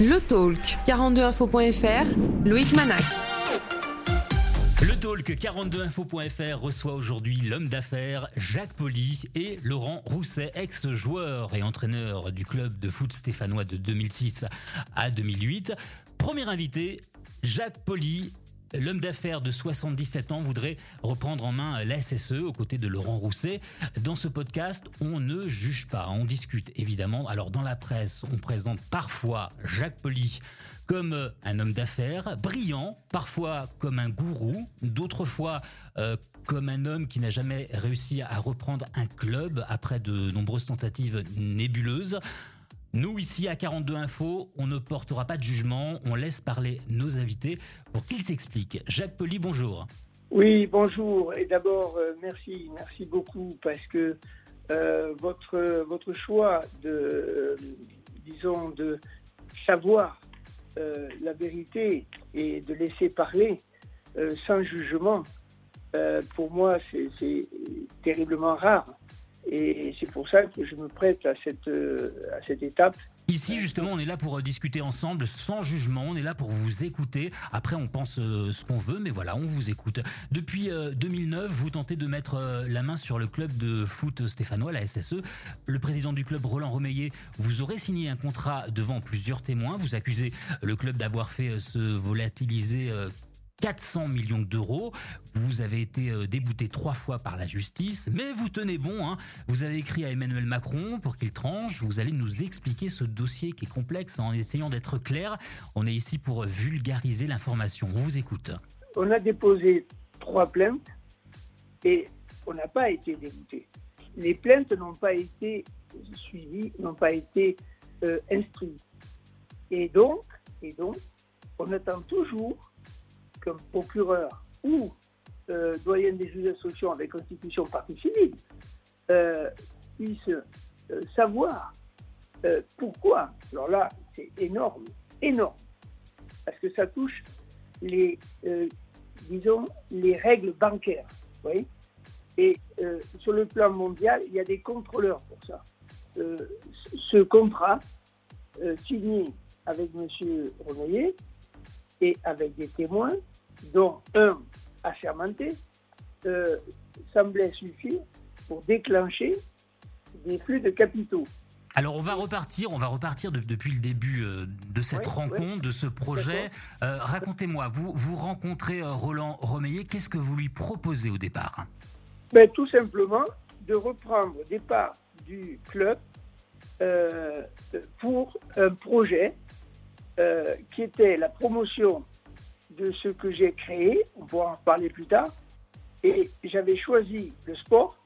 Le Talk, 42info.fr, Loïc Manac. Le Talk 42info.fr reçoit aujourd'hui l'homme d'affaires Jacques Poli et Laurent Rousset, ex-joueur et entraîneur du club de foot stéphanois de 2006 à 2008. Premier invité, Jacques Poli, L'homme d'affaires de 77 ans voudrait reprendre en main la SSE aux côtés de Laurent Rousset. Dans ce podcast, on ne juge pas, on discute évidemment. Alors dans la presse, on présente parfois Jacques Poli comme un homme d'affaires brillant, parfois comme un gourou, d'autres fois euh, comme un homme qui n'a jamais réussi à reprendre un club après de nombreuses tentatives nébuleuses. Nous, ici à 42 Info, on ne portera pas de jugement, on laisse parler nos invités pour qu'ils s'expliquent. Jacques Poli, bonjour. Oui, bonjour. Et d'abord, euh, merci, merci beaucoup parce que euh, votre, votre choix de, euh, disons, de savoir la vérité et de laisser parler sans jugement, pour moi, c'est terriblement rare. Et c'est pour ça que je me prête à cette, euh, à cette étape. Ici, justement, on est là pour euh, discuter ensemble, sans jugement. On est là pour vous écouter. Après, on pense euh, ce qu'on veut, mais voilà, on vous écoute. Depuis 2009, vous tentez de mettre la main sur le club de foot stéphanois, la SSE. Le président du club, Roland Romeillet, vous aurez signé un contrat devant plusieurs témoins. Vous accusez le club d'avoir fait se volatiliser 400 millions d'euros. Vous avez été euh, débouté trois fois par la justice, mais vous tenez bon. Hein. Vous avez écrit à Emmanuel Macron pour qu'il tranche. Vous allez nous expliquer ce dossier qui est complexe en essayant d'être clair. On est ici pour vulgariser l'information. On vous écoute. On a déposé trois plaintes et on n'a pas été débouté. Les plaintes n'ont pas été suivies, n'ont pas été euh, instruites. Et donc, et donc, on attend toujours procureur ou euh, doyen des juges d'instruction avec constitution partie civile euh, puisse euh, savoir pourquoi. Alors là, c'est énorme, énorme, parce que ça touche les, disons, les règles bancaires. Oui et sur le plan mondial, il y a des contrôleurs pour ça. ce contrat signé avec M. Remeillet et avec des témoins, dont un assermenté, euh, semblait suffire pour déclencher des flux de capitaux. Alors on va repartir, on va repartir depuis le début euh, de cette rencontre, de ce projet. Euh, racontez-moi, vous vous rencontrez Roland Romeillet, qu'est-ce que vous lui proposez au départ? Ben, Tout simplement de reprendre des parts du club pour un projet qui était la promotion de ce que j'ai créé, on pourra en parler plus tard, et j'avais choisi le sport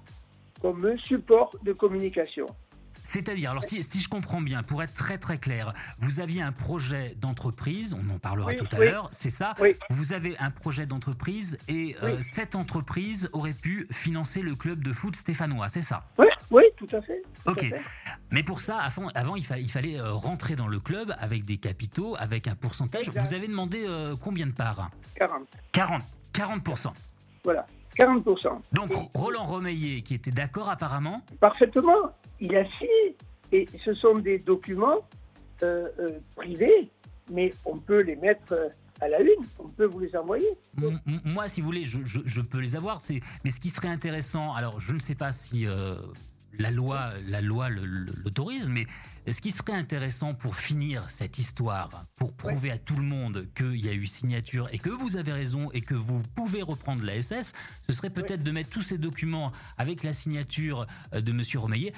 comme support de communication. C'est-à-dire, alors si, je comprends bien, pour être très très clair, vous aviez un projet d'entreprise, on en parlera tout à l'heure, c'est ça Vous avez un projet d'entreprise et euh, cette entreprise aurait pu financer le club de foot stéphanois, c'est ça Oui, oui, tout à fait. ok. Mais pour ça, avant, il, fallait euh, rentrer dans le club avec des capitaux, avec un pourcentage. Vous avez demandé euh, combien de parts? 40. 40. 40%. Voilà. 40%. Donc Roland Romeillet, qui était d'accord apparemment? Parfaitement. Il a signé. Et ce sont des documents euh, privés, mais on peut les mettre à la une, on peut vous les envoyer. moi, si vous voulez, je, peux les avoir. Mais ce qui serait intéressant, alors je ne sais pas si la loi, la loi l'autorise, mais ce qui serait intéressant pour finir cette histoire, pour prouver à tout le monde qu'il y a eu signature et que vous avez raison et que vous pouvez reprendre la SS, ce serait peut-être de mettre tous ces documents avec la signature euh, de Monsieur Romeillet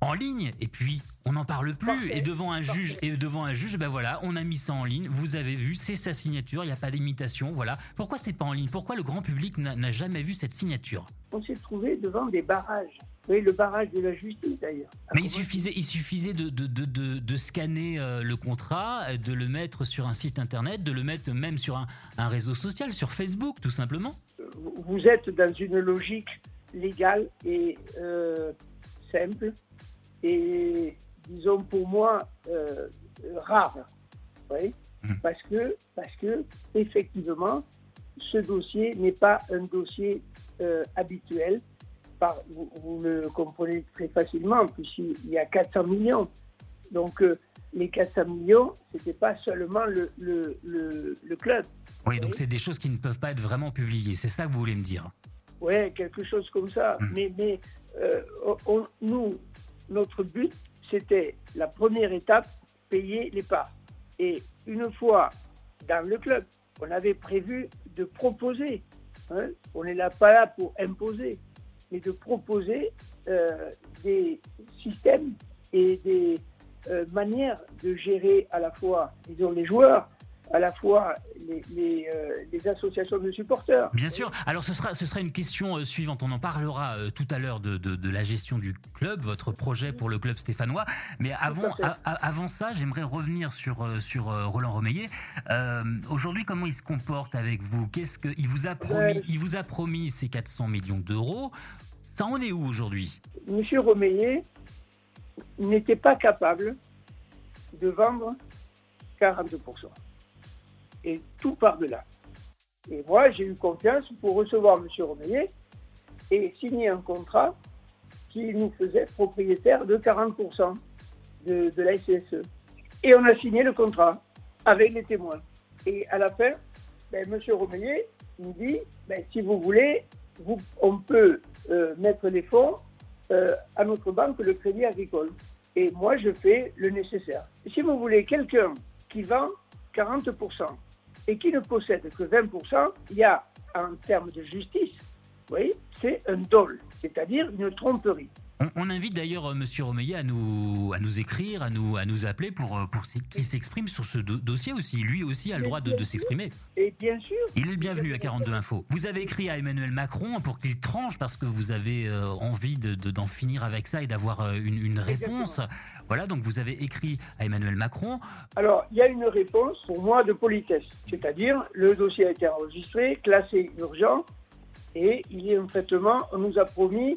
en ligne et puis on n'en parle plus et devant un juge et devant un juge ben voilà on a mis ça en ligne vous avez vu c'est sa signature il n'y a pas d'imitation voilà. Pourquoi c'est pas en ligne? Pourquoi le grand public n'a jamais vu cette signature? On s'est trouvé devant des barrages. Oui, le barrage de la justice d'ailleurs. Mais il suffisait, il suffisait de, de, de, de scanner euh, le contrat, de le mettre sur un site internet, de le mettre même sur un, un réseau social, sur Facebook tout simplement. Vous êtes dans une logique légale et euh, simple et disons pour moi euh, rare. Oui, mmh. parce que parce que effectivement ce dossier n'est pas un dossier habituel vous, le comprenez très facilement, puisqu'il y a 400 millions. Donc, euh, les 400 millions, ce n'était pas seulement le, le, club. Oui, donc c'est des choses qui ne peuvent pas être vraiment publiées, c'est ça que vous voulez me dire? Oui, quelque chose comme ça. Hmm. Mais, mais euh, nous, notre but, c'était la première étape, payer les parts. Et une fois dans le club, on avait prévu de proposer. Hein, on n'est là pas là pour imposer, mais de proposer euh, des systèmes et des euh, manières de gérer à la fois, les joueurs, à la fois les, euh, associations de supporters. Bien sûr. Alors ce sera, ce sera une question suivante. On en parlera tout à l'heure de, de, la gestion du club, votre projet pour le club stéphanois. Mais avant, avant ça, j'aimerais revenir sur, sur Roland Romeillet. Aujourd'hui, comment il se comporte avec vous? Qu'est-ce qu'il vous a promis Il vous a promis ces 400 millions d'euros. Ça en est où aujourd'hui? Monsieur Romeillet n'était pas capable de vendre 40%. Et tout part de là. Et moi, j'ai eu confiance pour recevoir M. Romeillet et signer un contrat qui nous faisait propriétaire de 40% de, la SSE. Et on a signé le contrat avec les témoins. Et à la fin, ben, M. Romeillet nous dit, ben, si vous voulez, on peut euh, mettre les fonds euh, à notre banque, le crédit agricole. Et moi, je fais le nécessaire. Si vous voulez quelqu'un qui vend 40% et qui ne possède que 20%, il y a, en termes de justice, c'est un dol, c'est-à-dire une tromperie. On, invite d'ailleurs euh, Monsieur Romeillet à nous, à nous écrire, à nous, à nous appeler pour, euh, pour qu'il s'exprime sur ce dossier aussi. Lui aussi a le droit de, s'exprimer. Et bien sûr. Il est le bienvenu à 42 Infos. Vous avez écrit à Emmanuel Macron pour qu'il tranche parce que vous avez euh, envie d'en de, d'en finir avec ça et d'avoir une, une, réponse. Voilà, donc vous avez écrit à Emmanuel Macron. Alors, il y a une réponse pour moi de politesse. C'est-à-dire, le dossier a été enregistré, classé urgent, et il y a un traitement. On nous a promis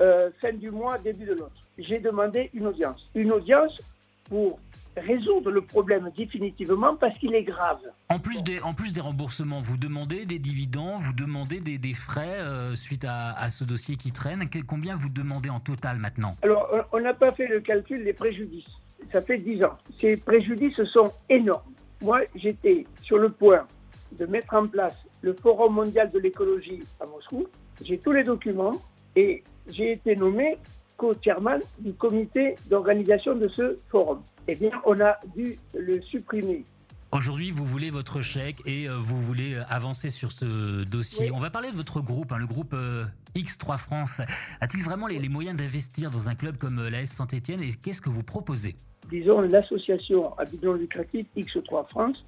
euh, fin du mois, début de l'autre. J'ai demandé une audience. Une audience pour résoudre le problème définitivement parce qu'il est grave. En plus, des, en plus des remboursements, vous demandez des dividendes, vous demandez des, frais euh, suite à, ce dossier qui traîne. combien vous demandez en total maintenant? Alors, on n'a pas fait le calcul des préjudices. Ça fait 10 ans. Ces préjudices sont énormes. Moi, j'étais sur le point de mettre en place le Forum mondial de l'écologie à Moscou. J'ai tous les documents et j'ai été nommé co-chairman du comité d'organisation de ce forum. Eh bien, on a dû le supprimer. Aujourd'hui, vous voulez votre chèque et euh, vous voulez euh, avancer sur ce dossier. On va parler de votre groupe, hein, le groupe euh, X3 France. A-t-il vraiment les, moyens d'investir dans un club comme l'AS Saint-Etienne et qu'est-ce que vous proposez? Disons, l'association à but lucratif X3 France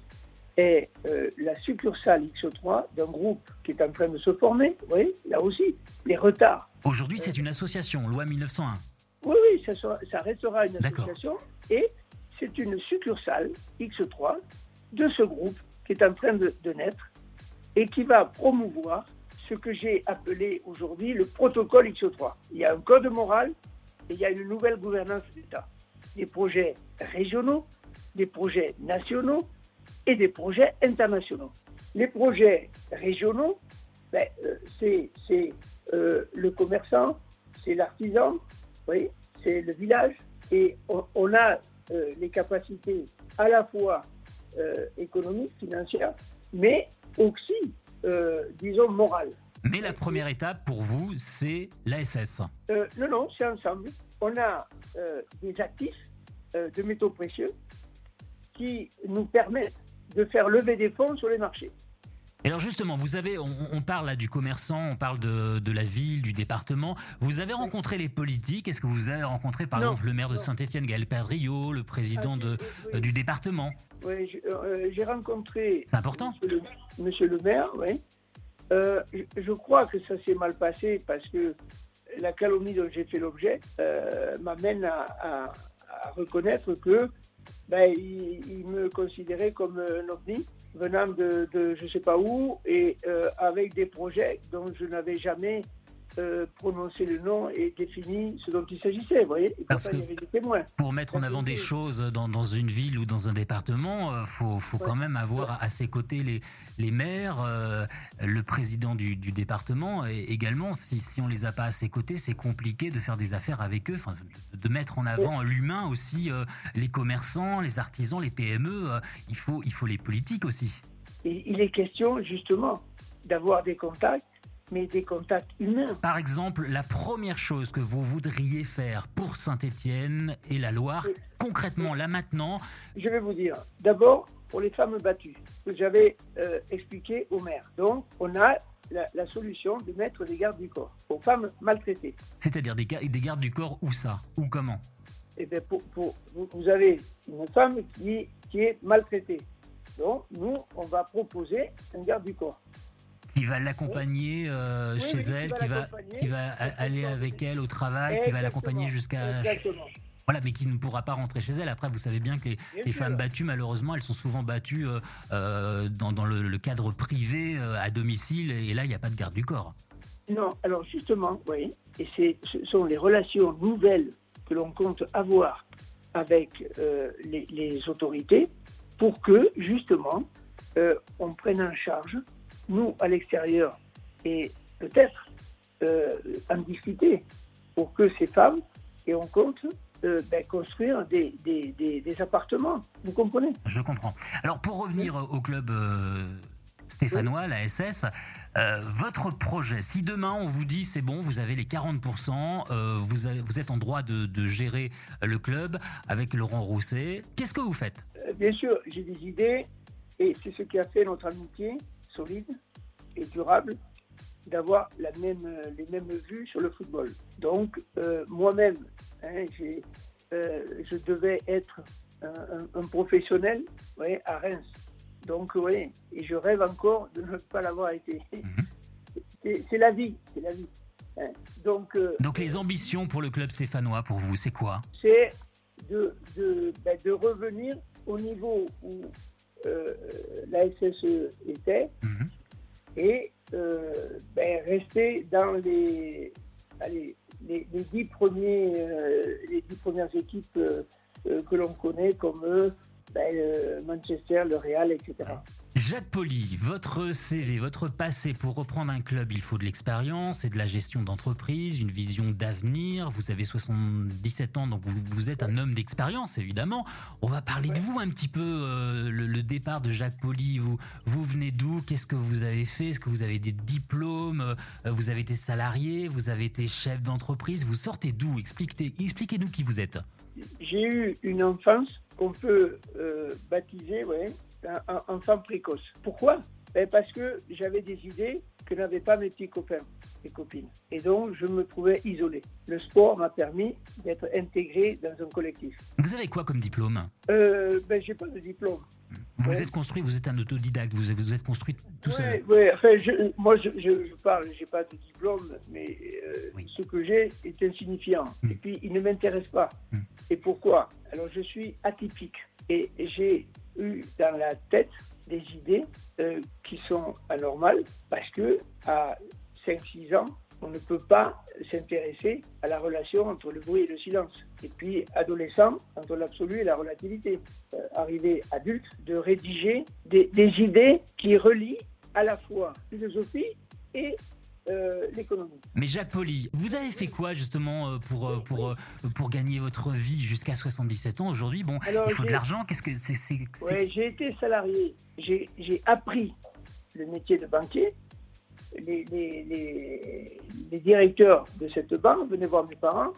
est euh, la succursale X3 d'un groupe qui est en train de se former. Oui, là aussi, les retards. Aujourd'hui, c'est une association, loi 1901. Oui, oui, ça, restera une association. Et c'est une succursale X3 de ce groupe qui est en train de, de naître et qui va promouvoir ce que j'ai appelé aujourd'hui le protocole X3. Il y a un code moral et il y a une nouvelle gouvernance d'État. Des projets régionaux, des projets nationaux, et des projets internationaux. Les projets régionaux, ben, euh, c'est euh, le commerçant, c'est l'artisan, oui, c'est le village, et on, a euh, les capacités à la fois économiques, financières, mais aussi, disons, morales. Mais la première étape pour vous, c'est l'ASS Non, non, c'est ensemble. On a des actifs de métaux précieux qui nous permettent de faire lever des fonds sur les marchés. alors justement, vous avez, on, parle là du commerçant, on parle de, la ville, du département. Vous avez rencontré les politiques. Est-ce que vous avez rencontré par exemple le maire de Saint-Étienne, Gaël Perdriau, le président de, euh, du département Oui, euh, j'ai rencontré. C'est important. Monsieur le, maire, oui. Euh, je, crois que ça s'est mal passé parce que la calomnie dont j'ai fait l'objet m'amène à, reconnaître que ben, il, me considérait comme un ovni venant de, je ne sais pas où et euh, avec des projets dont je n'avais jamais euh, prononcer le nom et définir ce dont il s'agissait. Vous voyez Parce que pour mettre en avant des choses dans, dans, une ville ou dans un département, il euh, faut, faut quand même avoir à ses côtés les, les maires, euh, le président du, du, département. Et également, si, si on les a pas à ses côtés, c'est compliqué de faire des affaires avec eux, de mettre en avant l'humain aussi, les commerçants, les artisans, les PME. il, faut, il faut les politiques aussi. Il est question justement d'avoir des contacts mais des contacts humains. Par exemple, la première chose que vous voudriez faire pour Saint-Étienne et la Loire, concrètement, là maintenant Je vais vous dire, d'abord, pour les femmes battues, que j'avais euh, expliqué au maire. Donc, on a la, solution de mettre des gardes du corps aux femmes maltraitées. C'est-à-dire des, des gardes du corps où ça Ou comment? Eh bien, pour, vous, avez une femme qui, qui est maltraitée. Donc, nous, on va proposer un garde du corps qui va l'accompagner euh, chez elle, qui va, qui va aller avec elle au travail, qui va l'accompagner jusqu'à... Voilà, mais qui ne pourra pas rentrer chez elle. Après, vous savez bien que les, femmes battues, malheureusement, elles sont souvent battues euh, euh, dans, le, cadre privé, à domicile, et là, il n'y a pas de garde du corps. Non, alors justement, oui, et ce sont les relations nouvelles que l'on compte avoir avec les, les, autorités pour que, justement, on prenne en charge nous, à l'extérieur, et peut-être euh, en discuter pour que ces femmes, et on compte, euh, ben, construire des, appartements. Vous comprenez? Je comprends. Alors, pour revenir au club euh, stéphanois, la SS, votre projet, si demain on vous dit c'est bon, vous avez les 40%, vous, vous, êtes en droit de, de, gérer le club avec Laurent Rousset, qu'est-ce que vous faites? Bien sûr, j'ai des idées et c'est ce qui a fait notre amitié solide et durable d'avoir la même, les mêmes vues sur le football. Donc, euh, moi-même, hein, euh, je devais être un, professionnel ouais, à Reims. Donc, oui, et je rêve encore de ne pas l'avoir été. Mhm. C'est la vie, c'est la vie. Hein. Donc, euh, Donc, les ambitions pour le club stéphanois, pour vous, c'est quoi? C'est de, de, ben, de, revenir au niveau où la SSE était mhm. et euh, ben, rester dans les, les, les, dix premiers, euh, les dix premières équipes euh, que l'on connaît comme ben, Manchester, le Real, etc. Jacques Poli, votre CV, votre passé, pour reprendre un club, il faut de l'expérience et de la gestion d'entreprise, une vision d'avenir. Vous avez 77 ans, donc vous, êtes un homme d'expérience, évidemment. On va parler de vous un petit peu, euh, le, départ de Jacques Poli. Vous, venez d'où? Qu'est-ce que vous avez fait? Est-ce que vous avez des diplômes? Euh, Vous avez été salarié Vous avez été chef d'entreprise Vous sortez d'où? Expliquez-nous qui vous êtes. J'ai eu une enfance qu'on peut euh, baptiser, ouais, enfant précoce. Pourquoi? Ben Parce que j'avais des idées que n'avaient pas mes petits copains et copines. Et donc, je me trouvais isolé. Le sport m'a permis d'être intégré dans un collectif. Vous avez quoi comme diplôme? Euh, ben, J'ai pas de diplôme. Vous êtes construit, vous êtes un autodidacte, vous vous êtes construit tout seul. Oui, enfin, moi je, je, parle, j'ai pas de diplôme, mais euh, ce que j'ai est insignifiant. Hmm. Et puis il ne m'intéresse pas. Hmm. Et pourquoi? Alors je suis atypique et j'ai eu dans la tête des idées euh, qui sont anormales parce que à 5-6 ans, on ne peut pas s'intéresser à la relation entre le bruit et le silence. Et puis, adolescent, entre l'absolu et la relativité. Euh, arrivé adulte, de rédiger des, des idées qui relient à la fois philosophie et euh, l'économie. Mais Jacques Poli, vous avez fait quoi justement euh, pour, euh, pour, pour gagner votre vie jusqu'à 77 ans aujourd'hui? Bon, il faut de l'argent, qu'est-ce que c'est J'ai été salarié, j'ai appris le métier de banquier. Les, les, directeurs de cette banque venaient voir mes parents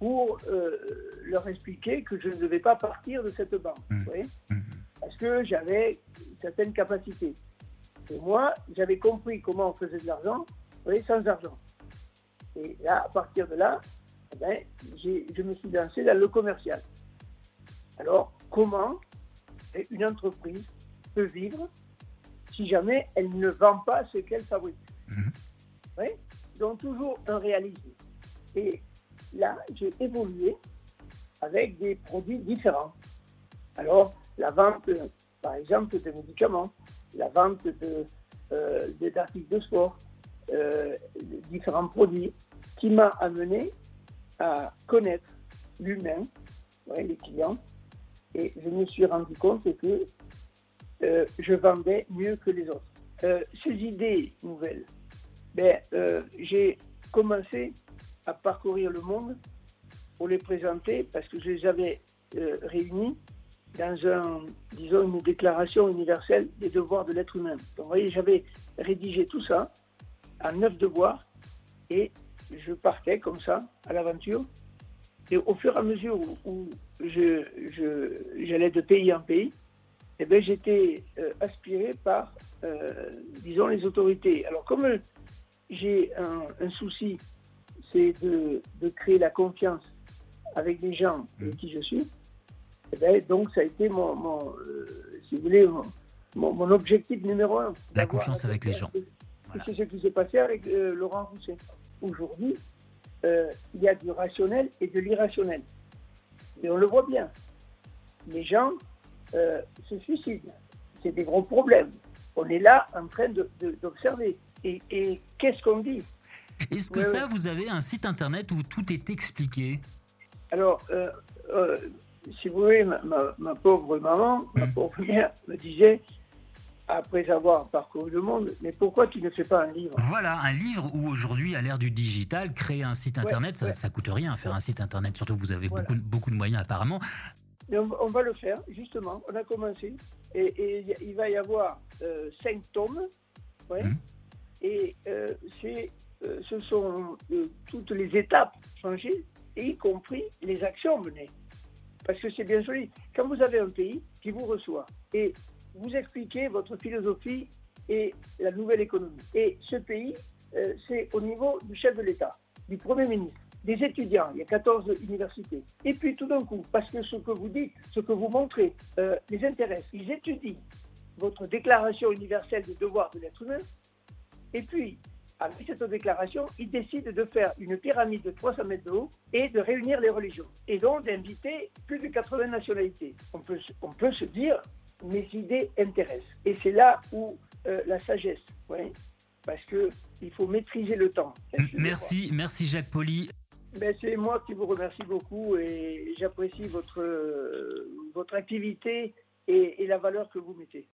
pour leur expliquer que je ne devais pas partir de cette banque. Mmh. Mmh. Parce que j'avais certaines capacités. Et moi, j'avais compris comment on faisait de l'argent, sans argent. Et là, à partir de là, eh ben, je me suis lancé dans le commercial. Alors, comment une entreprise peut vivre si jamais elle ne vend pas ce qu'elle fabrique? Mhm. oui Donc, toujours un réalisme. Et là, j'ai évolué avec des produits différents. Alors, la vente, par exemple, de médicaments, la vente de, euh, de sport, différents produits, qui m'a amené à connaître l'humain, les clients, et je me suis rendu compte que je vendais mieux que les autres. ces idées nouvelles, ben, j'ai commencé à parcourir le monde pour les présenter parce que je les avais euh, réunis dans un, disons, une déclaration universelle des devoirs de l'être humain. Donc, vous voyez, j'avais rédigé tout ça en neuf devoirs et je partais comme ça à l'aventure. Et au fur et à mesure où, je, j'allais de pays en pays, eh ben, j'étais euh, aspiré par, euh, disons, les autorités. Alors, comme j'ai un, souci, c'est de, de, créer la confiance avec les gens avec mmh. qui je suis, eh ben, donc ça a été mon, euh, si vous voulez, mon, objectif numéro un. La confiance avec les gens. C'est ce qui s'est passé avec euh, Laurent Rousset. Aujourd'hui, euh, il y a du rationnel et de l'irrationnel. Et on le voit bien. Les gens se suicident. C'est des gros problèmes. On est là en train d'observer. et, et qu'est-ce qu'on dit? Est-ce que ça, vous avez un site internet où tout est expliqué? Alors, si vous voulez, ma, pauvre maman, ma mm. pauvre mère me disait, après avoir parcouru le monde, mais pourquoi tu ne fais pas un livre? Voilà, un livre où aujourd'hui, à l'ère du digital, créer un site internet, ça, ne coûte rien faire un site internet, surtout que vous avez beaucoup, beaucoup de moyens apparemment. on, va le faire, justement, on a commencé, et, il va y avoir euh, cinq tomes, mm. et euh, euh, ce sont toutes les étapes changées, y compris les actions menées. Parce que c'est bien joli. Quand vous avez un pays qui vous reçoit et vous expliquez votre philosophie et la nouvelle économie, et ce pays, euh, c'est au niveau du chef de l'État, du Premier ministre, des étudiants, il y a 14 universités. Et puis tout d'un coup, parce que ce que vous dites, ce que vous montrez, euh, les intéresse, ils étudient votre déclaration universelle des devoirs de l'être humain, et puis avec cette déclaration, il décide de faire une pyramide de 300 mètres de haut et de réunir les religions. Et donc d'inviter plus de 80 nationalités. On peut, on peut se dire, mes idées intéressent. Et c'est là où euh, la sagesse, ouais, parce qu'il faut maîtriser le temps. Merci, merci Jacques Poli. Ben, c'est moi qui vous remercie beaucoup et j'apprécie votre, euh, votre activité et la valeur que vous mettez.